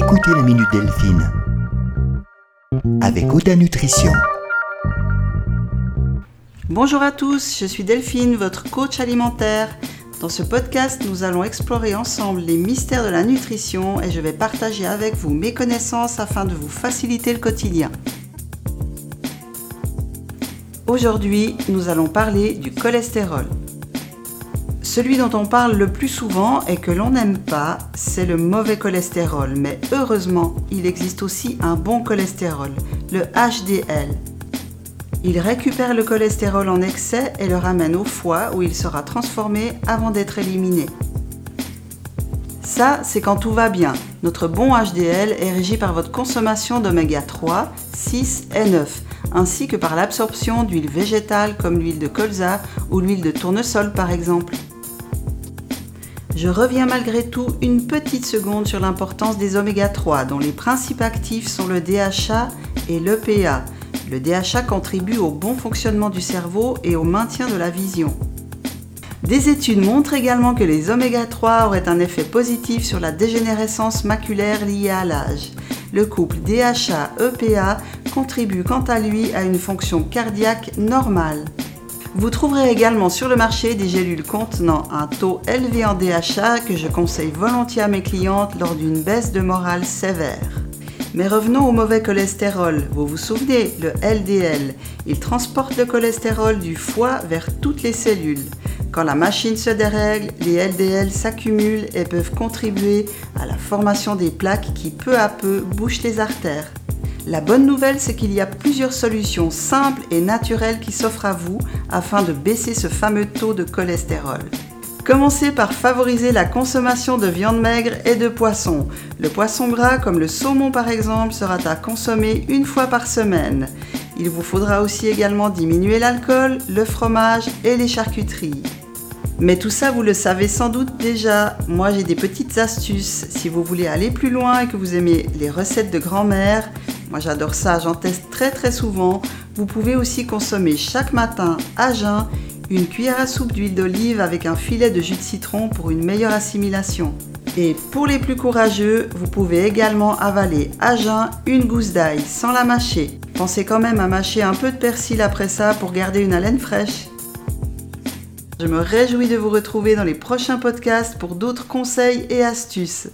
Écoutez la Minute Delphine avec Oda Nutrition. Bonjour à tous, je suis Delphine, votre coach alimentaire. Dans ce podcast, nous allons explorer ensemble les mystères de la nutrition et je vais partager avec vous mes connaissances afin de vous faciliter le quotidien. Aujourd'hui, nous allons parler du cholestérol. Celui dont on parle le plus souvent et que l'on n'aime pas, c'est le mauvais cholestérol. Mais heureusement, il existe aussi un bon cholestérol, le HDL. Il récupère le cholestérol en excès et le ramène au foie où il sera transformé avant d'être éliminé. Ça, c'est quand tout va bien. Notre bon HDL est régi par votre consommation d'oméga 3, 6 et 9, ainsi que par l'absorption d'huiles végétales comme l'huile de colza ou l'huile de tournesol par exemple. Je reviens malgré tout une petite seconde sur l'importance des oméga 3 dont les principes actifs sont le DHA et l'EPA. Le DHA contribue au bon fonctionnement du cerveau et au maintien de la vision. Des études montrent également que les oméga 3 auraient un effet positif sur la dégénérescence maculaire liée à l'âge. Le couple DHA-EPA contribue quant à lui à une fonction cardiaque normale. Vous trouverez également sur le marché des gélules contenant un taux élevé en DHA que je conseille volontiers à mes clientes lors d'une baisse de morale sévère. Mais revenons au mauvais cholestérol. Vous vous souvenez, le LDL. Il transporte le cholestérol du foie vers toutes les cellules. Quand la machine se dérègle, les LDL s'accumulent et peuvent contribuer à la formation des plaques qui peu à peu bouchent les artères. La bonne nouvelle, c'est qu'il y a plusieurs solutions simples et naturelles qui s'offrent à vous afin de baisser ce fameux taux de cholestérol. Commencez par favoriser la consommation de viande maigre et de poisson. Le poisson gras comme le saumon par exemple sera à consommer une fois par semaine. Il vous faudra aussi également diminuer l'alcool, le fromage et les charcuteries. Mais tout ça, vous le savez sans doute déjà. Moi, j'ai des petites astuces. Si vous voulez aller plus loin et que vous aimez les recettes de grand-mère, moi j'adore ça, j'en teste très très souvent. Vous pouvez aussi consommer chaque matin à jeun une cuillère à soupe d'huile d'olive avec un filet de jus de citron pour une meilleure assimilation. Et pour les plus courageux, vous pouvez également avaler à jeun une gousse d'ail sans la mâcher. Pensez quand même à mâcher un peu de persil après ça pour garder une haleine fraîche. Je me réjouis de vous retrouver dans les prochains podcasts pour d'autres conseils et astuces.